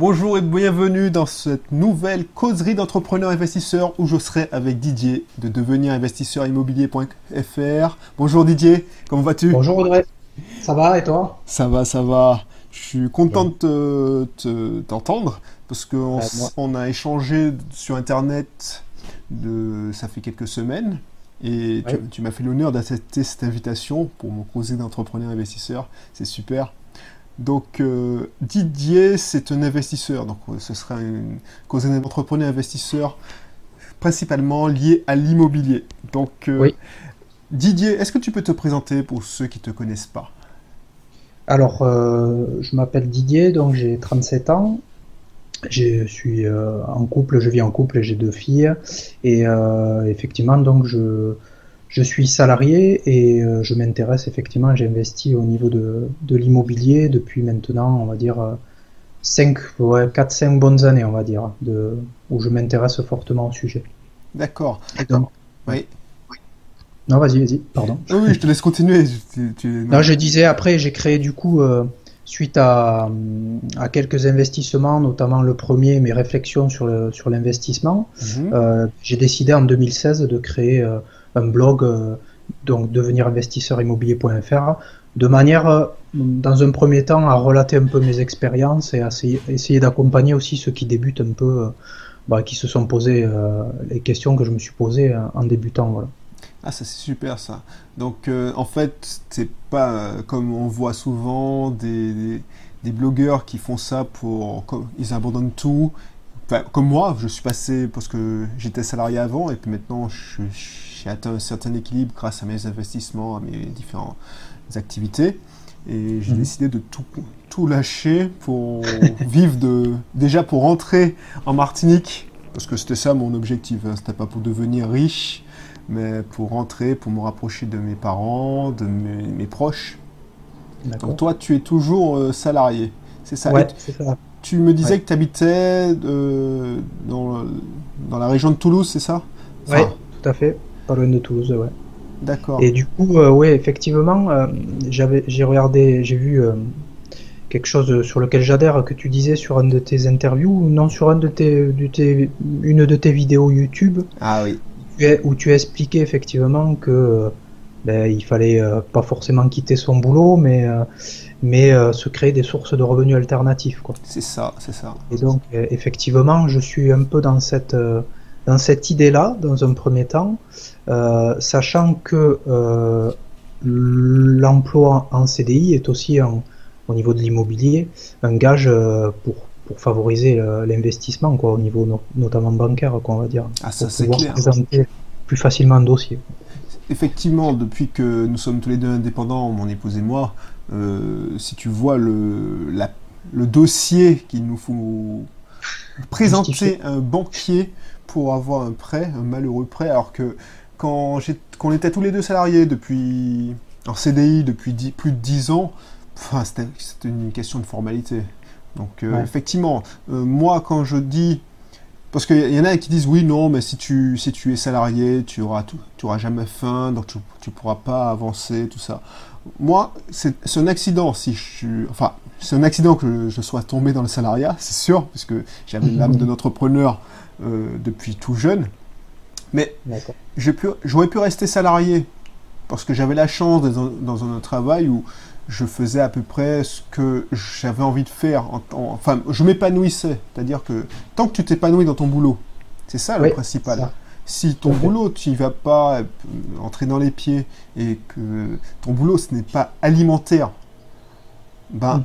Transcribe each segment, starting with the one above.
Bonjour et bienvenue dans cette nouvelle causerie d'entrepreneurs investisseurs où je serai avec Didier de devenir investisseur immobilier.fr. Bonjour Didier, comment vas-tu? Bonjour Audrey, ça va et toi? Ça va, ça va. Je suis content de t'entendre parce qu'on on a échangé sur Internet de, ça fait quelques semaines et tu, m'as fait l'honneur d'accepter cette invitation pour mon causerie d'entrepreneurs investisseurs. C'est super. Donc euh, Didier, c'est un investisseur. Donc euh, ce sera une cause d'entrepreneur investisseur principalement lié à l'immobilier. Donc euh, Didier, est-ce que tu peux te présenter pour ceux qui ne te connaissent pas? Alors, je m'appelle Didier, donc j'ai 37 ans. Je suis en couple, je vis en couple et j'ai deux filles. Et effectivement, donc je, je suis salarié et euh, je m'intéresse effectivement, j'ai investi au niveau de, de l'immobilier depuis maintenant, on va dire, 5, ouais, 4-5 bonnes années, on va dire, de, où je m'intéresse fortement au sujet. D'accord. Oui. Non, vas-y, vas-y, pardon. Oui, je te laisse continuer. Non, je disais, après, j'ai créé du coup, euh, suite à, à, quelques investissements, notamment le premier, mes réflexions sur l'investissement, sur euh, j'ai décidé en 2016 de créer un blog, euh, donc devenir investisseur immobilier.fr, de manière, euh, dans un premier temps, à relater un peu mes expériences et à essayer, d'accompagner aussi ceux qui débutent un peu, euh, bah, qui se sont posés les questions que je me suis posées en débutant. Voilà. Ah, ça c'est super ça. Donc en fait, c'est pas comme on voit souvent des, des, blogueurs qui font ça pour. Ils abandonnent tout. Comme moi, je suis passé parce que j'étais salarié avant et puis maintenant je, je j'ai atteint un certain équilibre grâce à mes investissements, à mes différentes activités. Et j'ai mhm. décidé de tout, tout lâcher pour vivre de. Déjà pour rentrer en Martinique, parce que c'était ça mon objectif. Hein. C'était pas pour devenir riche, mais pour rentrer, pour me rapprocher de mes parents, de mes, proches. Donc toi, tu es toujours euh, salarié, c'est ça, ouais, c'est ça Tu me disais que tu habitais euh, dans, dans, la région de Toulouse, c'est ça? Oui, tout à fait loin de Toulouse, ouais. D'accord. Et du coup, euh, ouais, effectivement, euh, j'avais, j'ai regardé, j'ai vu euh, quelque chose sur lequel j'adhère que tu disais sur un de tes interviews, non sur un de tes, de tes, une de tes vidéos YouTube. Ah oui. Où tu as expliqué effectivement que ben, il fallait pas forcément quitter son boulot, mais mais se créer des sources de revenus alternatifs, quoi. C'est ça, c'est ça. Et donc, effectivement, je suis un peu dans cette dans cette idée-là, dans un premier temps, euh, sachant que euh, l'emploi en CDI est aussi au niveau de l'immobilier un gage euh, pour, pour favoriser l'investissement quoi au niveau notamment bancaire quoi on va dire. Ah, ça, pour pouvoir présenter plus facilement un dossier. Effectivement depuis que nous sommes tous les deux indépendants mon épouse et moi si tu vois le, la, le dossier qu'il nous faut présenter un banquier pour avoir un prêt, un malheureux prêt, alors que quand, on était tous les deux salariés depuis en CDI depuis plus de 10 ans, enfin, c'était une question de formalité. Donc euh, effectivement, euh, moi quand je dis parce qu'il y en a qui disent oui, non, mais si tu, si tu es salarié, tu auras, tu auras jamais faim, donc tu ne pourras pas avancer, tout ça. Moi, c'est un accident si je suis. Enfin, c'est un accident que je sois tombé dans le salariat, c'est sûr, puisque j'avais l'âme de l'entrepreneur euh, depuis tout jeune. Mais j'aurais pu rester salarié parce que j'avais la chance d'être dans, un travail où je faisais à peu près ce que j'avais envie de faire. enfin, je m'épanouissais. C'est-à-dire que tant que tu t'épanouis dans ton boulot, c'est ça le principal. Si ton boulot, tu n'y vas pas euh, entrer dans les pieds et que ton boulot, ce n'est pas alimentaire, ben,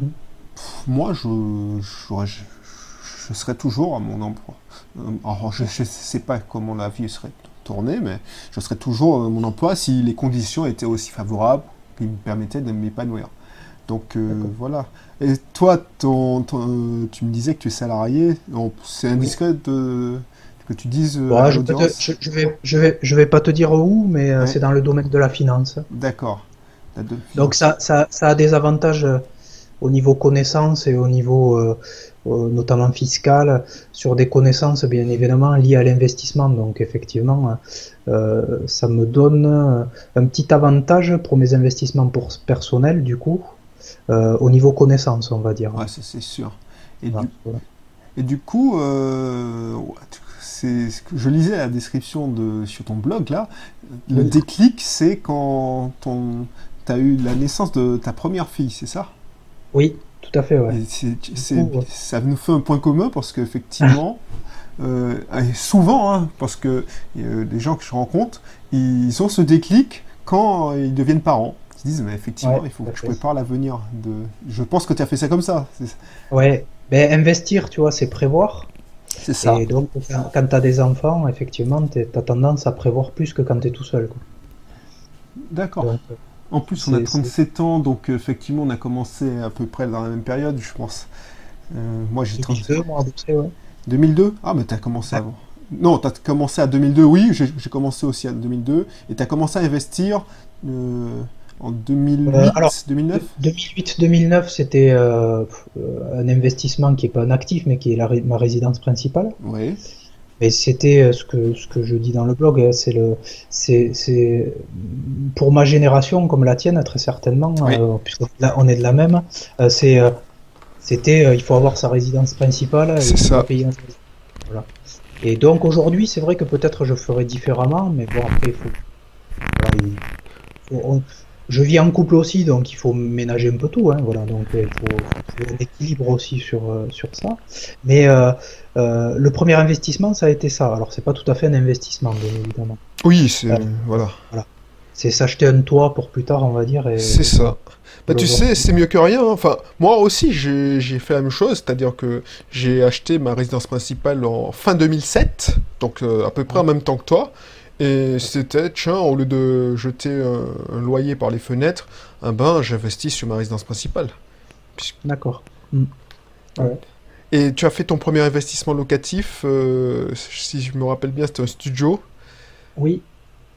moi, je, je, serais toujours à mon emploi. Euh, alors, je ne sais pas comment la vie serait tournée, mais je serais toujours à mon emploi si les conditions étaient aussi favorables qui me permettaient de m'épanouir. Donc euh, voilà. Et toi, ton, tu me disais que tu es salarié. C'est indiscret de que tu dises euh, je, je, vais, je, vais, je vais pas te dire où, mais euh, c'est dans le domaine de la finance. D'accord. Donc ça, ça, ça, a des avantages euh, au niveau connaissances et au niveau notamment fiscal, sur des connaissances bien évidemment liées à l'investissement. Donc effectivement, ça me donne un petit avantage pour mes investissements pour, personnels du coup, au niveau connaissances on va dire. Ouais, c'est sûr. Et Et du coup, euh, c'est je lisais la description de sur ton blog là. Le déclic, c'est quand ton as eu la naissance de ta première fille, c'est ça? Oui, tout à fait. Ouais. Ça nous fait un point commun parce qu'effectivement. Euh, souvent, hein, parce que euh, les gens que je rencontre, ils ont ce déclic quand ils deviennent parents. Ils se disent, mais effectivement, il faut que je prépare l'avenir. De... Je pense que tu as fait ça comme ça. Ouais, ben, investir, tu vois, c'est prévoir. C'est ça. Et donc, quand tu as des enfants, effectivement, tu as tendance à prévoir plus que quand tu es tout seul. D'accord. Euh, en plus, on a 37 ans, donc effectivement, on a commencé à peu près dans la même période, je pense. moi, j'ai 32, moi, à ouais. 2002 Ah, mais t'as commencé avant. Non, t'as commencé à 2002, oui, j'ai commencé aussi en 2002. Et t'as commencé à investir euh, en 2008, 2009 2008-2009, c'était euh, un investissement qui n'est pas un actif, mais qui est la, ma résidence principale. Oui. Et c'était euh, ce que, ce que je dis dans le blog, hein, c'est le, c'est, pour ma génération comme la tienne très certainement, puisqu'on est de la même, c'est c'était, euh, il faut avoir sa résidence principale. C'est ça. Voilà. Et donc aujourd'hui, c'est vrai que peut-être je ferais différemment, mais bon, après, il faut. Je vis en couple aussi, donc il faut ménager un peu tout. Hein, voilà, donc il faut, un équilibre aussi sur, euh, sur ça. Mais euh, le premier investissement, ça a été ça. Alors, c'est pas tout à fait un investissement, bien évidemment. Oui, c'est. voilà. voilà. C'est s'acheter un toit pour plus tard, on va dire. C'est ça. Bah, tu sais, c'est mieux que rien. Hein. Enfin, moi aussi, j'ai fait la même chose, c'est-à-dire que j'ai acheté ma résidence principale en fin 2007, donc euh, à peu près en même temps que toi. Et c'était, tiens, au lieu de jeter un, loyer par les fenêtres, un bain, j'investis sur ma résidence principale. D'accord. Mm. Et tu as fait ton premier investissement locatif, euh, si je me rappelle bien, c'était un studio. Oui,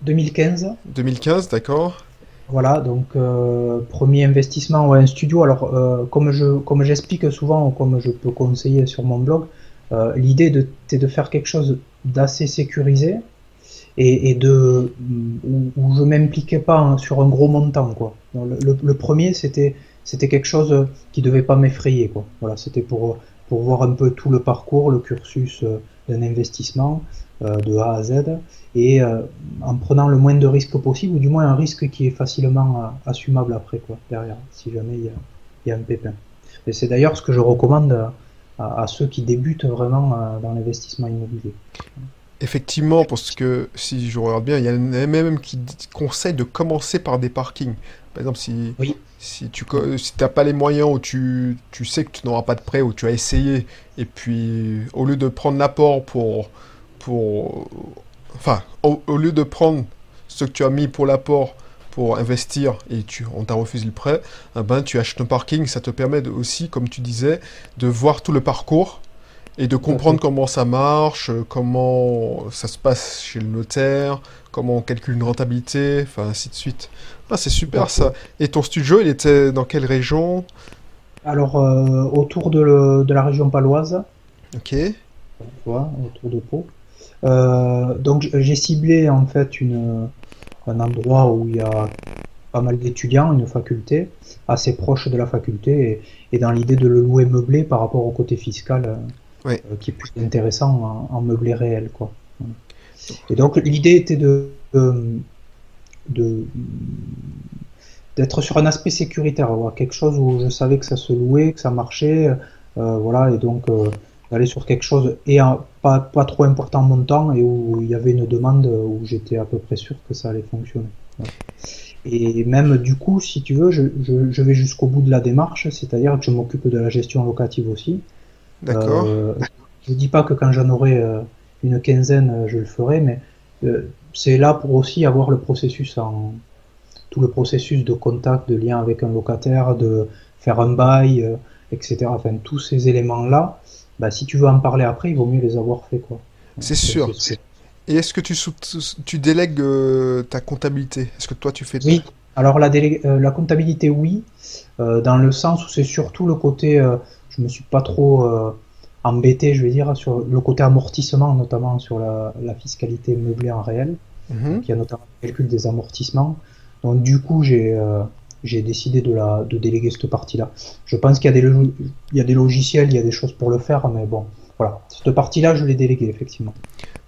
2015. 2015, d'accord. Voilà, donc euh, premier investissement ou un studio. Alors, euh, comme je comme j'explique souvent ou comme je peux conseiller sur mon blog, l'idée de, de faire quelque chose d'assez sécurisé et, et de où, où je m'impliquais pas sur un gros montant quoi. le, le, premier c'était c'était quelque chose qui devait pas m'effrayer quoi. Voilà, c'était pour pour voir un peu tout le parcours, le cursus d'un investissement de A à Z et euh, en prenant le moins de risques possible, ou du moins un risque qui est facilement euh, assumable après, quoi, derrière, si jamais il y a, un pépin. Et c'est d'ailleurs ce que je recommande à, ceux qui débutent vraiment euh, dans l'investissement immobilier. Effectivement, parce que si je regarde bien, il y en a même qui conseillent de commencer par des parkings. Par exemple, si, si tu n'as pas les moyens ou tu, tu sais que tu n'auras pas de prêt ou tu as essayé, et puis au lieu de prendre l'apport pour, pour enfin, au, lieu de prendre ce que tu as mis pour l'apport pour investir et tu, on t'a refusé le prêt, eh ben, tu achètes un parking, ça te permet aussi, comme tu disais, de voir tout le parcours et de comprendre comment ça marche, comment ça se passe chez le notaire, comment on calcule une rentabilité, enfin ainsi de suite. Ah, c'est super ça. Et ton studio, il était dans quelle région? Alors, euh, autour de, de, la région paloise. Ok. Voilà, autour de Pau. Euh, donc j'ai ciblé en fait une, un endroit où il y a pas mal d'étudiants, une faculté, assez proche de la faculté, et, dans l'idée de le louer meublé par rapport au côté fiscal, euh, qui est plus intéressant en, meublé réel. Quoi. Et donc l'idée était de, d'être sur un aspect sécuritaire, quelque chose où je savais que ça se louait, que ça marchait, euh, voilà, et donc d'aller sur quelque chose et pas, pas trop important montant et où il y avait une demande où j'étais à peu près sûr que ça allait fonctionner. Et même du coup, si tu veux, je, je vais jusqu'au bout de la démarche, c'est-à-dire que je m'occupe de la gestion locative aussi. D'accord. Euh, je dis pas que quand j'en aurai euh, une quinzaine, je le ferai, mais euh, c'est là pour aussi avoir le processus en tout le processus de contact, de lien avec un locataire, de faire un bail, euh, etc. Enfin, tous ces éléments-là, bah, si tu veux en parler après, il vaut mieux les avoir fait. quoi. C'est sûr. Et est-ce que tu, tu délègues euh, ta comptabilité? Est-ce que toi tu fais Oui. Alors la, euh, la comptabilité, oui, euh, dans le sens où c'est surtout le côté, je me suis pas trop embêté, je vais dire, sur le côté amortissement, notamment sur la, fiscalité meublée en réel, mhm. qui a notamment le calcul des amortissements. Donc du coup, j'ai j'ai décidé de, la, de déléguer cette partie-là. Je pense qu'il y, a des, il y a des logiciels, il y a des choses pour le faire, mais bon, voilà, cette partie-là, je l'ai déléguée, effectivement.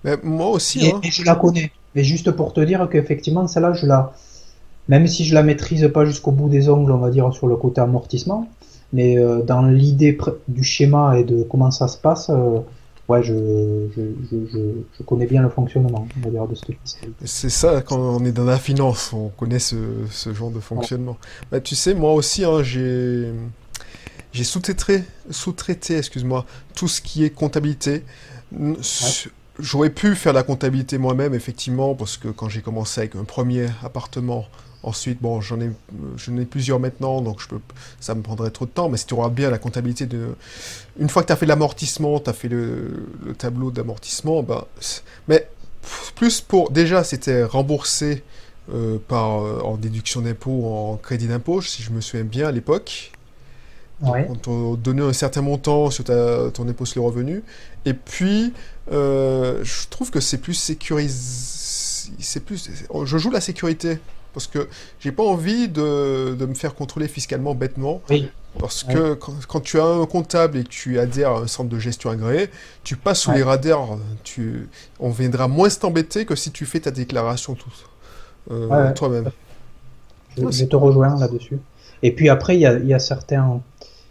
Mais moi aussi. Et, hein. je la connais. Mais juste pour te dire qu'effectivement, celle-là, je la. Même si je la maîtrise pas jusqu'au bout des ongles, on va dire, sur le côté amortissement, mais euh, dans l'idée du schéma et de comment ça se passe, euh, ouais, je, je, je, je, connais bien le fonctionnement, on va dire, de ce C'est ça, quand on est dans la finance, on connaît ce, ce genre de fonctionnement. Bah, tu sais, moi aussi, hein, j'ai j'ai sous-traité, sous-traité, excuse-moi, tout ce qui est comptabilité. J'aurais pu faire la comptabilité moi-même, effectivement, parce que quand j'ai commencé avec un premier appartement, ensuite, bon, j'en ai, j'en ai plusieurs maintenant, donc je peux, ça me prendrait trop de temps, mais si tu auras bien la comptabilité de... Une fois que tu as fait l'amortissement, tu as fait le, tableau d'amortissement, ben, mais plus pour... Déjà, c'était remboursé euh, par, euh, en déduction d'impôt, en crédit d'impôt, si je me souviens bien à l'époque. On t'a donné un certain montant sur ta, ton impôt sur le revenu. Et puis, euh, je trouve que c'est plus sécurisé. C'est plus. Je joue la sécurité parce que j'ai pas envie de, de, me faire contrôler fiscalement bêtement. Parce que quand, tu as un comptable et que tu adhères à un centre de gestion agréé, tu passes sous les radars. Tu, on viendra moins t'embêter que si tu fais ta déclaration tout, euh, toi-même. Je, te rejoins là-dessus. Et puis après, il y a, y a certains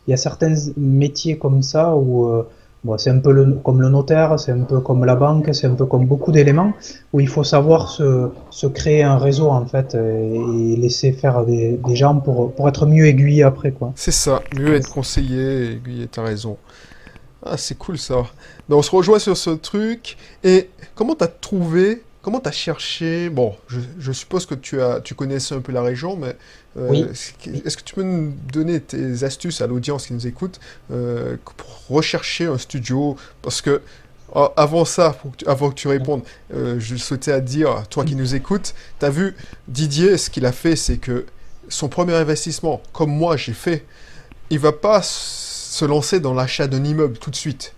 il y a certains métiers comme ça où euh, c'est un peu le, comme le notaire, c'est un peu comme la banque, c'est un peu comme beaucoup d'éléments où il faut savoir se, créer un réseau en fait et laisser faire des, des gens pour, être mieux aiguillés après quoi. C'est ça, mieux être conseillé, aiguillé, t'as raison. Ah c'est cool ça. Donc on se rejoint sur ce truc et comment t'as trouvé Comment tu as cherché Bon, je, suppose que tu, as, tu connaissais un peu la région, mais euh, est-ce que tu peux nous donner tes astuces à l'audience qui nous écoute euh, pour rechercher un studio? Parce que avant ça, avant que tu répondes, euh, je souhaitais à dire, toi qui nous écoutes, tu as vu Didier, ce qu'il a fait, c'est que son premier investissement, comme moi j'ai fait, il va pas se lancer dans l'achat d'un immeuble tout de suite.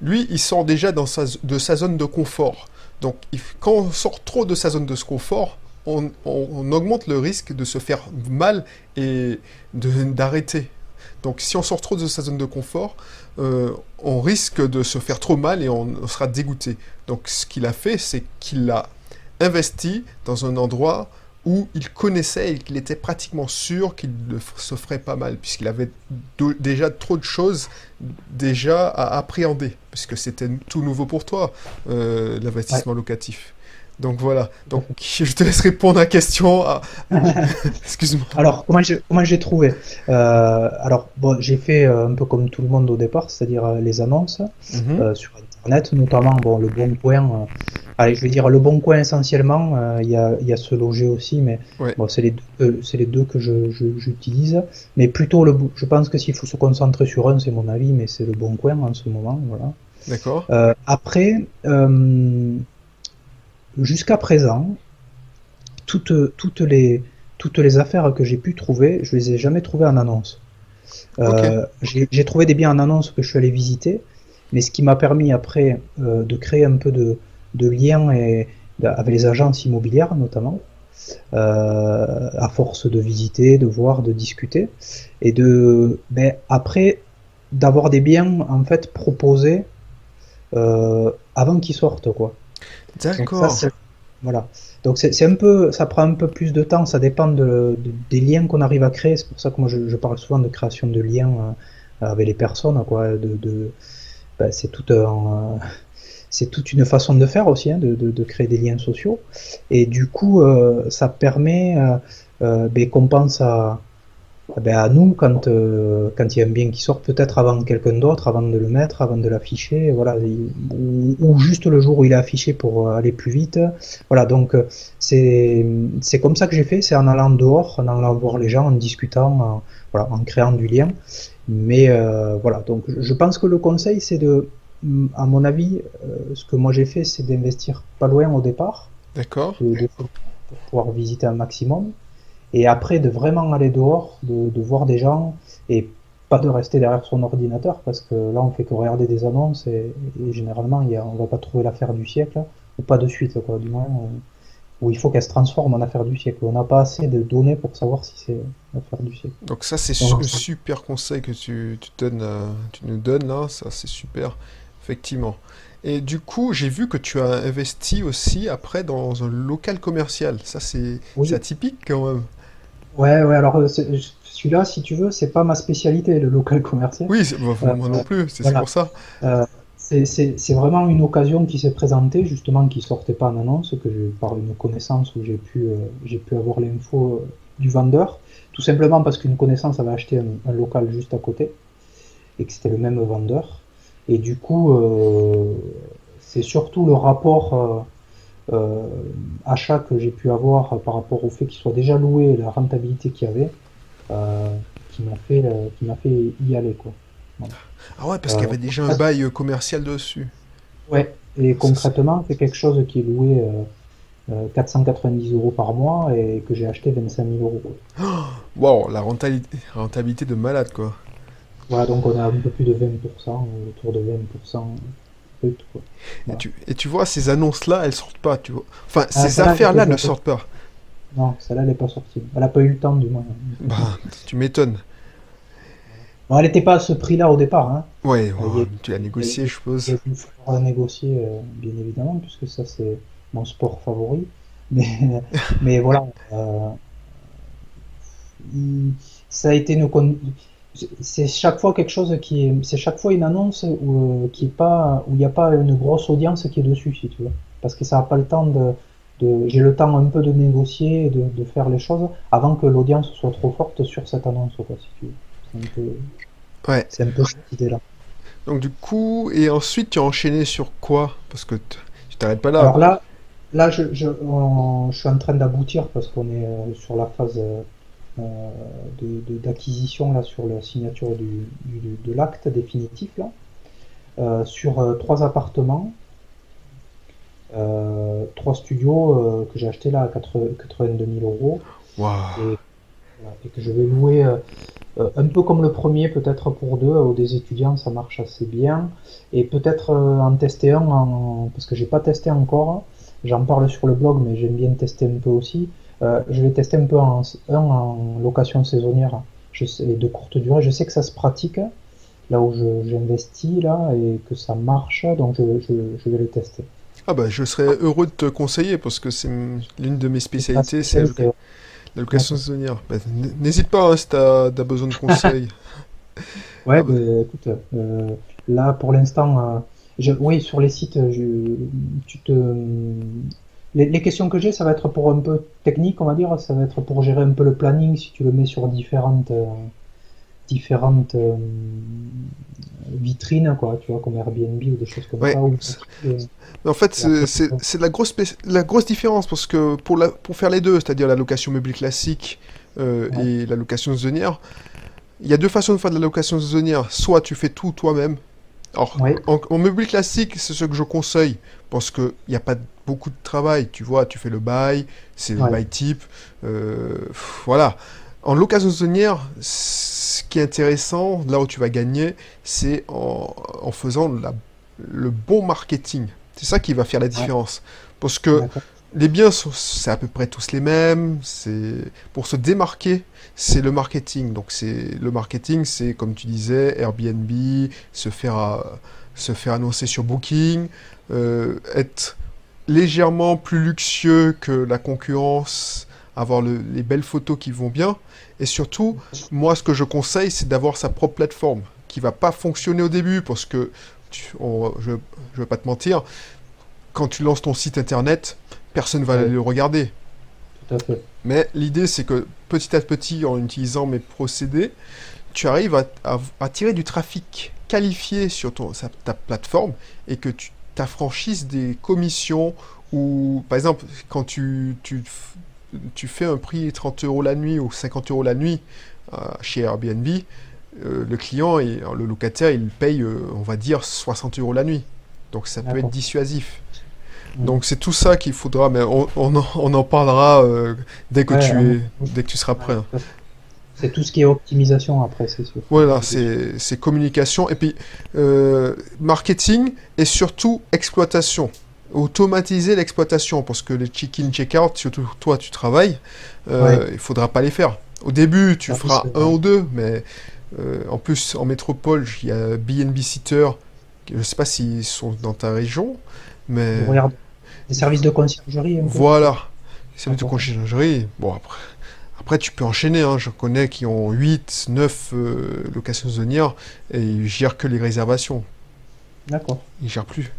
Lui, il sort déjà dans sa, de sa zone de confort. Donc, quand on sort trop de sa zone de confort, on, augmente le risque de se faire mal et d'arrêter. Donc, si on sort trop de sa zone de confort, euh, on risque de se faire trop mal et on sera dégoûté. Donc, ce qu'il a fait, c'est qu'il a investi dans un endroit où il connaissait et qu'il était pratiquement sûr qu'il se ferait pas mal, puisqu'il avait déjà trop de choses déjà à appréhender, puisque c'était tout nouveau pour toi, euh, l'investissement locatif. Donc voilà, donc je te laisse répondre à la question. Excuse-moi. Alors, comment j'ai, comment j'ai trouvé? Euh, Alors, bon, j'ai fait euh, un peu comme tout le monde au départ, c'est-à-dire les annonces mhm. sur Internet, notamment bon, le Bon Coin Allez, je vais dire le bon coin essentiellement. Euh, il y, a, y, a, ce loger aussi, mais bon, c'est les, deux, euh, c'est les deux que je, j'utilise. Mais plutôt, le, je pense que s'il faut se concentrer sur un, c'est mon avis, mais c'est le bon coin en ce moment. Voilà. D'accord. Euh, après, jusqu'à présent, toutes, toutes, les, toutes les affaires que j'ai pu trouver, je les ai jamais trouvées en annonce. J'ai, j'ai trouvé des biens en annonce que je suis allé visiter, mais ce qui m'a permis après de créer un peu de de liens et, avec les agences immobilières notamment, euh, à force de visiter, de voir, de discuter, et de ben, après d'avoir des biens en fait proposés euh, avant qu'ils sortent quoi. D'accord. Voilà. Donc c'est un peu, ça prend un peu plus de temps, ça dépend de, des liens qu'on arrive à créer. C'est pour ça que moi je, parle souvent de création de liens euh, avec les personnes, quoi. De, de ben, c'est toute une façon de faire aussi, hein, de, créer des liens sociaux. Et du coup, euh, ça permet euh, euh ben, qu'on pense à, ben, nous quand il y a un bien qui sort, peut-être avant quelqu'un d'autre, avant de le mettre, avant de l'afficher, voilà, ou, juste le jour où il est affiché pour aller plus vite. Voilà, donc c'est comme ça que j'ai fait, c'est en allant dehors, en allant voir les gens, en discutant, en créant du lien. Mais voilà, donc je pense que le conseil c'est de à mon avis, euh, ce que moi j'ai fait, c'est d'investir pas loin au départ. D'accord. pour pouvoir visiter un maximum. Et après, de vraiment aller dehors, de, voir des gens et pas de rester derrière son ordinateur parce que là, on fait que regarder des annonces et, généralement, y a, on va pas trouver l'affaire du siècle ou pas de suite, quoi, du moins. Euh, où il faut qu'elle se transforme en affaire du siècle. On n'a pas assez de données pour savoir si c'est l'affaire du siècle. Donc ça, c'est un super conseil que tu, tu, donnes, euh, tu nous donnes là, ça c'est super Effectivement. Et du coup, j'ai vu que tu as investi aussi après dans un local commercial. Ça, c'est atypique quand même. Ouais, ouais, alors celui-là, si tu veux, c'est pas ma spécialité, le local commercial. Oui, moi non plus, c'est pour ça. C'est vraiment une occasion qui s'est présentée, justement, qui sortait pas en annonce, que par une connaissance où j'ai pu, j'ai pu avoir l'info du vendeur, tout simplement parce qu'une connaissance avait acheté un, local juste à côté et que c'était le même vendeur. Et du coup, euh, c'est surtout le rapport euh, euh, achat que j'ai pu avoir par rapport au fait qu'il soit déjà loué et la rentabilité qu'il y avait qui m'a fait, fait y aller. Quoi. Ah ouais, parce qu'il y avait déjà un bail commercial dessus. Ouais, et concrètement, c'est quelque chose qui est loué 490 euros par mois et que j'ai acheté 25 000 euros. wow, la rentabilité, de malade quoi. Voilà, donc on a un peu plus de 20%, autour de 20% brut. Quoi. Et, tu, et, tu, vois, ces annonces-là, elles sortent pas, tu vois. Enfin, ah, ces affaires-là ne sortent pas. Non, celle-là, elle n'est pas sortie. Elle n'a pas eu le temps, du moins. Bah, tu m'étonnes. Bon, elle n'était pas à ce prix-là au départ. Hein. Ouais, tu l'as négocié, je suppose. Il faut négocier, euh, bien évidemment, puisque ça, c'est mon sport favori. Mais, mais voilà. Euh, ça a été une c'est chaque fois quelque chose qui est c'est chaque fois une annonce où, euh, où il n'y a pas une grosse audience qui est dessus si tu veux parce que ça n'a pas le temps de, de j'ai le temps un peu de négocier et de, de faire les choses avant que l'audience soit trop forte sur cette annonce quoi si tu veux peu ouais. c'est un peu cette idée là donc du coup et ensuite tu as enchaîné sur quoi? Parce que tu t'arrêtes pas là. Alors là là je, je, je suis en train d'aboutir parce qu'on est euh, sur la phase euh, euh, d'acquisition là sur la signature du, de l'acte définitif là, euh, sur euh, trois appartements, trois studios que j'ai acheté là à 82 000 euros. Et, que je vais louer un peu comme le premier, peut-être pour deux, aux des étudiants, ça marche assez bien. Et peut-être en tester un, en, parce que j'ai pas testé encore. J'en parle sur le blog, mais j'aime bien tester un peu aussi. Euh, je vais tester un peu en, en location saisonnière je sais, de courte durée. Je sais que ça se pratique là où j'investis là et que ça marche, donc je, je, vais les tester. Ah bah je serais heureux de te conseiller parce que c'est l'une de mes spécialités, c'est la location saisonnière. Bah, n'hésite pas hein, si tu as, besoin de conseils. ouais, ah bah. écoute, euh, là pour l'instant, euh, oui sur les sites, je, tu te les, questions que j'ai, ça va être pour un peu technique, on va dire. Ça va être pour gérer un peu le planning si tu le mets sur différentes, euh, différentes euh, vitrines, quoi, tu vois, comme Airbnb ou des choses comme ça. en fait, c'est la grosse, la grosse différence parce que pour, la, pour faire les deux, c'est-à-dire la location meublée classique euh, et la location saisonnière, il y a deux façons de faire de la location saisonnière. Soit tu fais tout toi-même, alors, en, meublé classique, c'est ce que je conseille parce qu'il n'y a pas beaucoup de travail. Tu vois, tu fais le bail, c'est le bail type. Euh, voilà. En location saisonnière, ce qui est intéressant, là où tu vas gagner, c'est en, faisant le bon marketing. C'est ça qui va faire la différence. Parce que les biens, c'est à peu près tous les mêmes. C'est Pour se démarquer, c'est le marketing. Donc c'est le marketing, c'est comme tu disais, Airbnb, se faire, euh, se faire annoncer sur Booking, euh, être légèrement plus luxueux que la concurrence, avoir les belles photos qui vont bien. Et surtout, moi, ce que je conseille, c'est d'avoir sa propre plateforme qui va pas fonctionner au début parce que, je ne vais pas te mentir, quand tu lances ton site internet, personne ne va le regarder. Mais l'idée, c'est que petit à petit, en utilisant mes procédés, tu arrives à, tirer du trafic qualifié sur ton, ta plateforme et que tu t'affranchisses des commissions ou, par exemple, quand tu, tu, tu, fais un prix 30 euros la nuit ou 50 euros la nuit euh, chez Airbnb, euh, le client et le locataire, il paye, euh, on va dire, 60 euros la nuit. Donc ça peut être dissuasif. Mm. Donc c'est tout ça qu'il faudra, mais on, on, en, parlera euh, dès, que tu es, dès que tu seras prêt. Hein. C'est tout ce qui est optimisation après, c'est sûr. Voilà, c'est communication et puis euh, marketing et surtout exploitation. Automatiser l'exploitation parce que les check-in, check-out, surtout toi tu travailles, euh, il faudra pas les faire. Au début, tu feras un ou deux, mais en plus en métropole, il y a BNB Sitter Je sais pas s'ils sont dans ta région, mais. Regarde, des services de conciergerie. Voilà, les services de conciergerie. Bon, après, après, tu peux enchaîner. Hein. Je connais qui ont 8, 9 locations saisonnières et ils gèrent que les réservations. D'accord. Ils gèrent plus.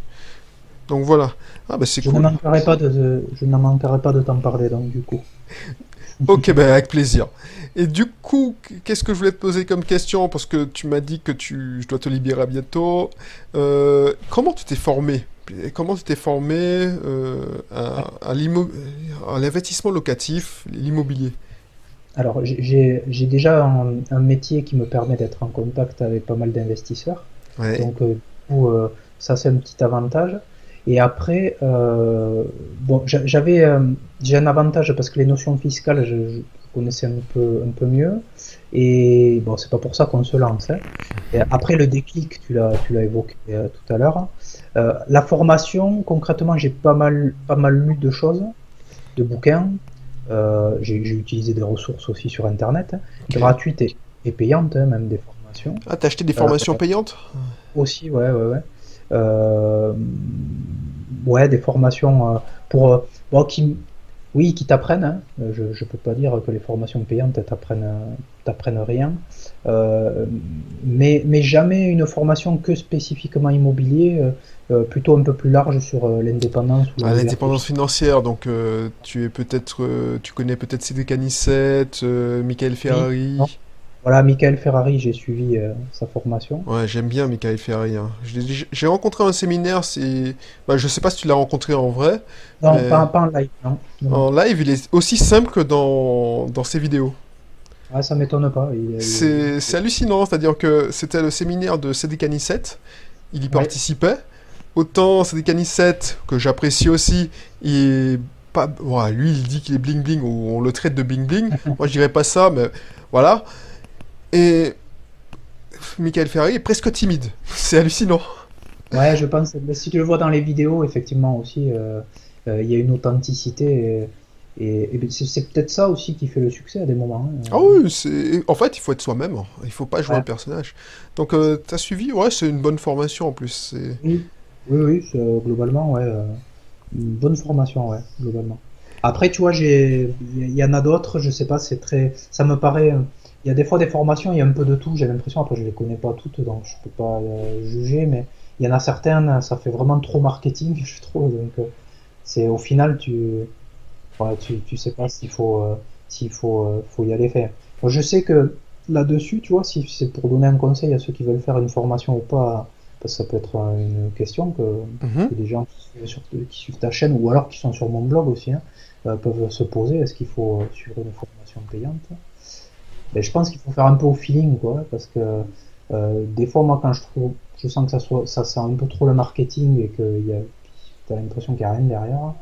Donc voilà. Ah, bah, c'est je, ne manquerai pas de, je ne manquerai pas de t'en parler, donc du coup. ok, ben avec plaisir. Et du coup, qu'est-ce que je voulais te poser comme question? Parce que tu m'as dit que tu, je dois te libérer bientôt. Euh, comment tu t'es formé? Comment tu t'es formé euh, à, à l'investissement locatif, l'immobilier? Alors, j'ai déjà un, métier qui me permet d'être en contact avec pas mal d'investisseurs. Donc, euh, ça, c'est un petit avantage. Et après, euh, bon, j'avais, euh, j'ai un avantage parce que les notions fiscales, je, connaissais un peu, un peu mieux. Et bon, c'est pas pour ça qu'on se lance. Hein. Et après le déclic, tu l'as, tu l'as évoqué euh, tout à l'heure. La formation, concrètement, j'ai pas mal, pas mal lu de choses, de bouquins. J'ai, utilisé des ressources aussi sur Internet, gratuites et, et payantes, hein, même des formations. Ah, t'as acheté des formations payantes? Aussi, ouais, ouais, ouais. Euh, ouais, des formations euh, pour euh, bon, qui, oui, qui t'apprennent. Hein. Je ne peux pas dire que les formations payantes t'apprennent rien, mais, mais jamais une formation que spécifiquement immobilier. plutôt un peu plus large sur l'indépendance. Ah, l'indépendance financière, donc tu es peut-être, tu connais peut-être Cédric Anissette, Michael Ferrari. Voilà, Michael Ferrari, j'ai suivi euh, sa formation. Ouais, j'aime bien Michael Ferrari. Hein. J'ai rencontré un séminaire, c'est... Bah, je sais pas si tu l'as rencontré en vrai. Non, pas, en live, non. En live, il est aussi simple que dans, dans ses vidéos. Ah, ça m'étonne pas. C'est hallucinant, c'est-à-dire que c'était le séminaire de Cédric Anissette, il y participait. Autant Cédric Anissette, que j'apprécie aussi, il pas... lui, il dit qu'il est bling bling, ou on le traite de bling bling. Moi, je dirais pas ça, mais voilà. Et Michael Ferrari est presque timide. C'est hallucinant. Ouais, je pense. Si tu le vois dans les vidéos, effectivement aussi, euh, euh, il y a une authenticité. Et, c'est peut-être ça aussi qui fait le succès à des moments. Hein. Ah oui, en fait, il faut être soi-même. Il faut pas jouer un personnage. Donc, euh, tu as suivi? Ouais, c'est une bonne formation en plus. Oui, oui, oui globalement, ouais. une bonne formation, ouais, globalement. Après, tu vois, il y, en a d'autres, je sais pas, c'est très. Ça me paraît il y a des fois des formations, il y a un peu de tout, j'ai l'impression, après je les connais pas toutes, donc je peux pas euh, juger, mais il y en a certaines, ça fait vraiment trop marketing, je trouve, donc euh, c'est au final, tu, tu, tu sais pas s'il faut, euh, s'il faut, faut y aller faire. Moi, je sais que là-dessus, tu vois, si c'est pour donner un conseil à ceux qui veulent faire une formation ou pas, parce que ça peut être une question que, mhm. que des gens qui suivent, ta chaîne ou alors qui sont sur mon blog aussi hein, peuvent se poser, est-ce qu'il faut suivre une formation payante? Ben, je pense qu'il faut faire un peu au feeling, quoi, parce que euh, des fois, moi, quand je trouve, je sens que ça, soit, ça sent un peu trop le marketing et que tu as l'impression qu'il n'y a rien derrière.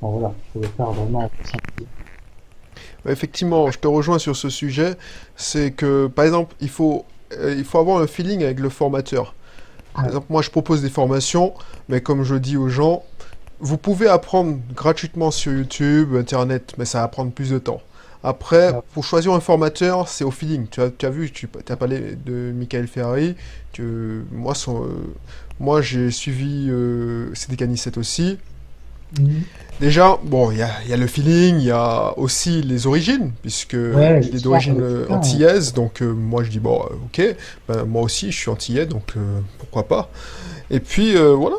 Bon, voilà, il faut le faire vraiment Effectivement, je te rejoins sur ce sujet. C'est que, par exemple, il faut, euh, il faut avoir un feeling avec le formateur. Par exemple, moi, je propose des formations, mais comme je dis aux gens, vous pouvez apprendre gratuitement sur YouTube, Internet, mais ça va prendre plus de temps. Après, pour choisir un formateur, c'est au feeling. Tu as, tu as vu, tu as parlé de Michael Ferrari. moi, son, euh, moi j'ai suivi euh, CDK 7 aussi. Mhm. Déjà, bon, il y a, y a, le feeling, il y a aussi les origines, puisque il est d'origine euh, antillaise, donc euh, moi je dis, bon, ok, ben, moi aussi je suis antillais, donc pourquoi pas. Et puis voilà,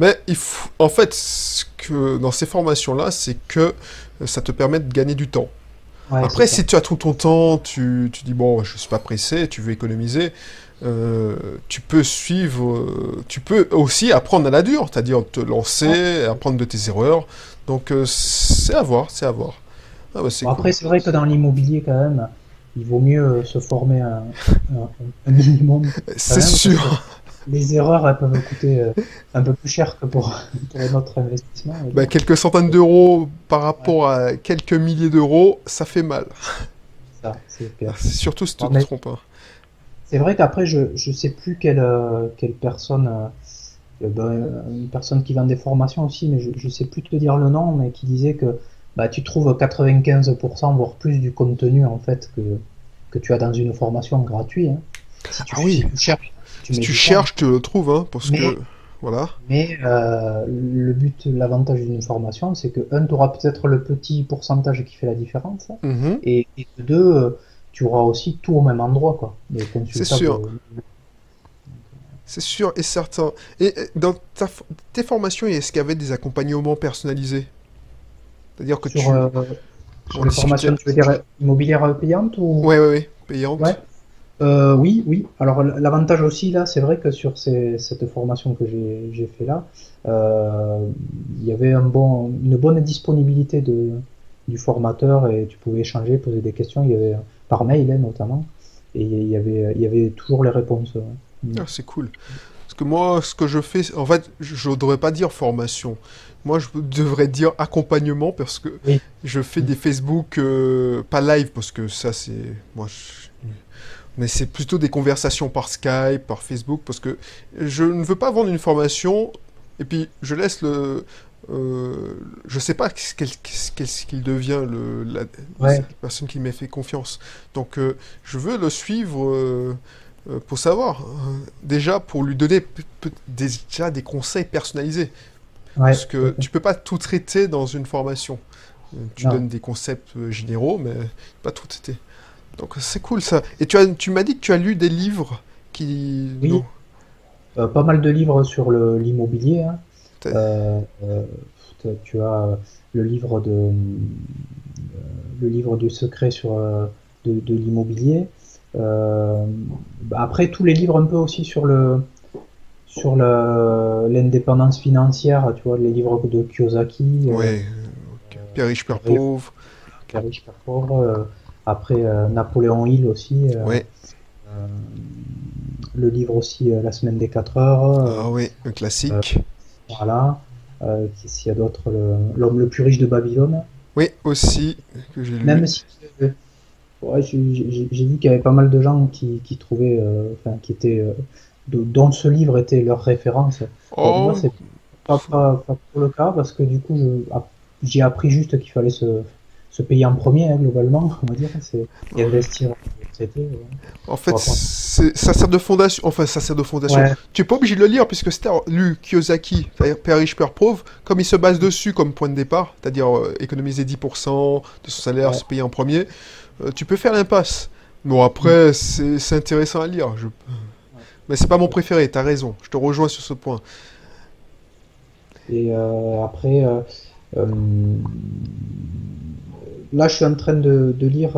mais il faut, en fait, ce que, dans ces formations-là, c'est que ça te permet de gagner du temps. Après, si tu as tout ton temps, tu, tu dis bon, je suis pas pressé, tu veux économiser, euh, tu peux suivre, euh, tu peux aussi apprendre à la dure, c'est-à-dire te lancer, apprendre de tes erreurs. Donc euh, c'est à voir, c'est à voir. Ah bah, après, c'est vrai que dans l'immobilier quand même, il vaut mieux se former un, un minimum. C'est sûr les erreurs elles peuvent coûter euh, un peu plus cher que pour, notre investissement. Bah, quelques centaines d'euros par rapport à quelques milliers d'euros, ça fait mal. c'est Surtout si tu ne te trompes pas. C'est vrai qu'après, je ne sais plus quelle, euh, quelle personne, euh, ben, une personne qui vend des formations aussi, mais je ne sais plus te dire le nom, mais qui disait que bah, tu trouves 95% voire plus du contenu en fait que, que tu as dans une formation gratuite. Hein. ah oui. cherches si tu cherches, tu le trouves, hein, parce que voilà. Mais le but, l'avantage d'une formation, c'est que un, tu auras peut-être le petit pourcentage qui fait la différence, mhm. et, et, deux, tu auras aussi tout au même endroit, quoi. C'est sûr. C'est sûr et certain. Et dans tes formations, est-ce qu'il y avait des accompagnements personnalisés? C'est-à-dire que tu... Euh, sur les formations, tu veux dire immobilières payantes ou... Oui, oui, oui, payantes. Euh, oui, oui. Alors l'avantage aussi là, c'est vrai que sur cette formation que j'ai fait là, euh, il y avait un bon, une bonne disponibilité de, du formateur et tu pouvais échanger, poser des questions. Il y avait par mail hein, notamment, et il y avait, il y avait toujours les réponses. Ah, c'est cool. Parce que moi, ce que je fais, en fait, je ne devrais pas dire formation. Moi, je devrais dire accompagnement parce que je fais des Facebook, euh, pas live, parce que ça, c'est. Moi, Mais c'est plutôt des conversations par Skype, par Facebook, parce que je ne veux pas vendre une formation et puis je laisse le. Euh, je sais pas qu'est-ce qu'il devient, le, la, personne qui m'a fait confiance. Donc, euh, je veux le suivre euh, euh, pour savoir. déjà, pour lui donner déjà des conseils personnalisés. Parce que tu peux pas tout traiter dans une formation. Tu donnes des concepts généraux, mais pas tout traiter. Donc, c'est cool ça. Et tu, as, tu m'as dit que tu as lu des livres qui. Oui. pas mal de livres sur l'immobilier. Hein. Euh, euh, tu as le livre de euh, le livre du secret sur de, l'immobilier. Bah, après tous les livres un peu aussi sur le sur l'indépendance financière, tu vois, les livres de Kiyosaki. Oui, Pierre riche, Père pauvre. Pierre riche, Père pauvre. Après Napoléon Hill aussi. oui. le livre aussi La semaine des 4 heures. Ah oui, un classique. Voilà. Euh, S'il y a d'autres, l'homme le, plus riche de Babylone. Oui, aussi, que j'ai lu. Même si euh, j'ai vu qu'il y avait pas mal de gens qui, qui trouvaient, euh, enfin, qui étaient, euh, dont ce livre était leur référence. Oh. Moi, c'est pas, pas, pas, pour le cas parce que du coup, j'ai appris juste qu'il fallait se, se payer en premier, hein, globalement, on va dire, c'est investir en fait, ça sert de fondation. Enfin, ça sert de fondation. Tu n'es pas obligé de le lire puisque c'était lu Kiyosaki, Père riche, Père pauvre, comme il se base dessus comme point de départ, c'est-à-dire euh, économiser 10% de son salaire, se payer en premier, euh, tu peux faire l'impasse. Bon, après, mm. c'est intéressant à lire. Je... Mais c'est pas mon préféré, tu as raison. Je te rejoins sur ce point. Et euh, après, là, je suis en train de, de lire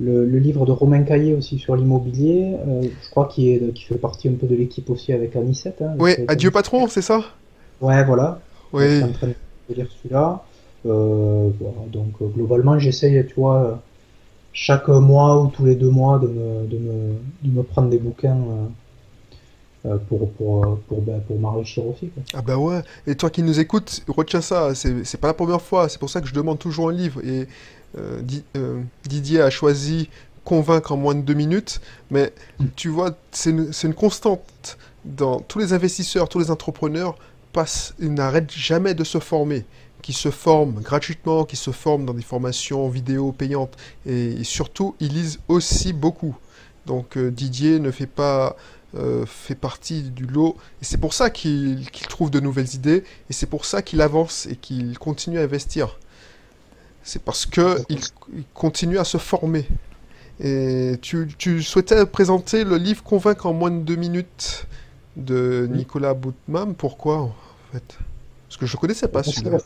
le, livre de Romain Caillé aussi sur l'immobilier, euh, je crois qu'il fait partie un peu de l'équipe aussi avec Anicette. Hein, oui, Adieu Patron, c'est ça? Ouais, voilà. Oui. Je suis en train de lire celui-là. Euh, donc euh, globalement, j'essaye, tu vois, chaque mois ou tous les deux mois de me, de me, de me prendre des bouquins pour, pour, pour, ben, pour m'enrichir aussi. Ah bah ouais, et toi qui nous écoutes, retiens ça, c'est pas la première fois, c'est pour ça que je demande toujours un livre. Et euh, euh, Didier a choisi convaincre en moins de deux minutes, mais tu vois, c'est une, constante dans tous les investisseurs, tous les entrepreneurs passent, n'arrêtent jamais de se former, qui se forment gratuitement, qui se forment dans des formations vidéo payantes, et, surtout ils lisent aussi beaucoup. Donc euh, Didier ne fait pas fait partie du lot, et c'est pour ça qu'il trouve de nouvelles idées, et c'est pour ça qu'il avance et qu'il continue à investir. C'est parce que il, continue à se former. Et tu, souhaitais présenter le livre Convaincre en moins de deux minutes de Nicolas Boutman. Pourquoi en fait? Parce que je ne connaissais pas celui-là.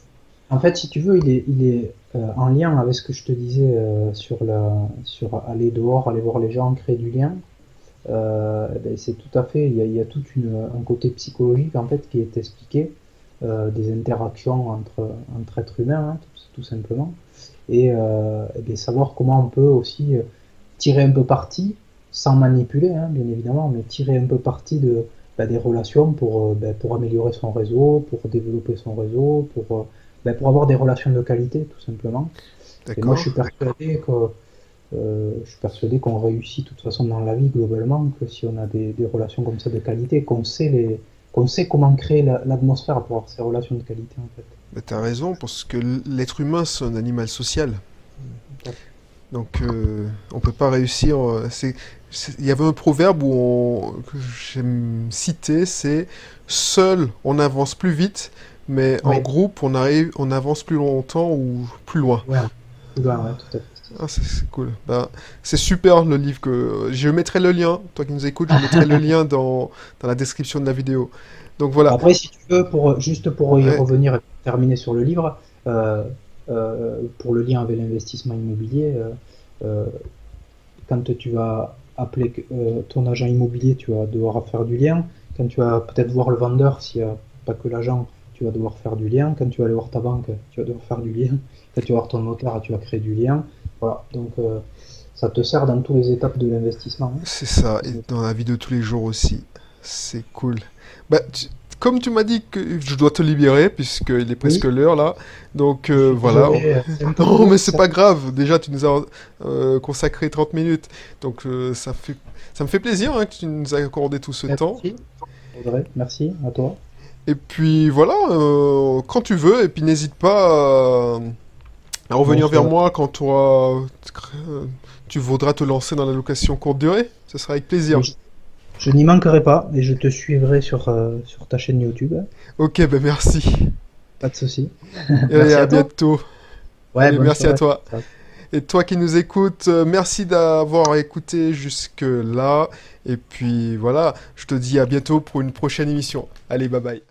En fait, si tu veux, il est, il est euh, en lien avec ce que je te disais euh, sur, la, sur aller dehors, aller voir les gens, créer du lien. Euh, ben, c'est tout à fait, il y a, tout un côté psychologique en fait qui est expliqué, des interactions entre, entre êtres humains, hein, tout, simplement et, euh, savoir comment on peut aussi euh, tirer un peu parti, sans manipuler hein, bien évidemment, mais tirer un peu parti de, bah, des relations pour, euh, bah, pour améliorer son réseau, pour développer son réseau, pour, euh, bah, pour avoir des relations de qualité tout simplement. Et moi je suis persuadé que euh, je suis persuadé qu'on réussit de toute façon dans la vie globalement que si on a des, des relations comme ça de qualité, qu'on sait les qu'on sait comment créer l'atmosphère pour avoir ces relations de qualité en fait. Tu as raison, parce que l'être humain, c'est un animal social. Donc, euh, on peut pas réussir. Euh, il y avait un proverbe où on, que j'aime citer, c'est seul on avance plus vite, mais en groupe on arrive, on avance plus longtemps ou plus loin. Ouais, plus loin, ouais, tout à fait. Ah, c'est cool. Ben, c'est super le livre que je mettrai le lien. Toi qui nous écoutes, je mettrai le lien dans, dans la description de la vidéo. Donc voilà. Après, si tu veux, pour juste pour y revenir et terminer sur le livre, euh, euh, pour le lien avec l'investissement immobilier, euh, quand tu vas appeler ton agent immobilier, tu vas devoir faire du lien. Quand tu vas peut-être voir le vendeur, s'il n'y a pas que l'agent, tu vas devoir faire du lien. Quand tu vas aller voir ta banque, tu vas devoir faire du lien. Quand tu vas voir ton notaire, tu vas créer du lien. Voilà, donc euh, ça te sert dans toutes les étapes de l'investissement. Hein. C'est ça, et dans la vie de tous les jours aussi. C'est cool. Bah, comme tu m'as dit que je dois te libérer, puisqu'il est presque l'heure là, donc euh, voilà. non, mais c'est pas grave, déjà tu nous as euh, consacré 30 minutes, donc ça, fait... ça me fait plaisir hein, que tu nous aies accordé tout ce temps. Audrey, merci à toi. Et puis voilà, quand tu veux, et puis n'hésite pas à à revenir vers moi quand tu voudras te lancer dans la location courte durée. Ce sera avec plaisir. Je, n'y manquerai pas et je te suivrai sur, euh, sur ta chaîne YouTube. Ok, ben merci. Pas de souci. Et à, bientôt. Ouais, merci à toi. Et toi qui nous écoutes, euh, merci d'avoir écouté jusque là. Et puis voilà, je te dis à bientôt pour une prochaine émission. Allez, bye bye.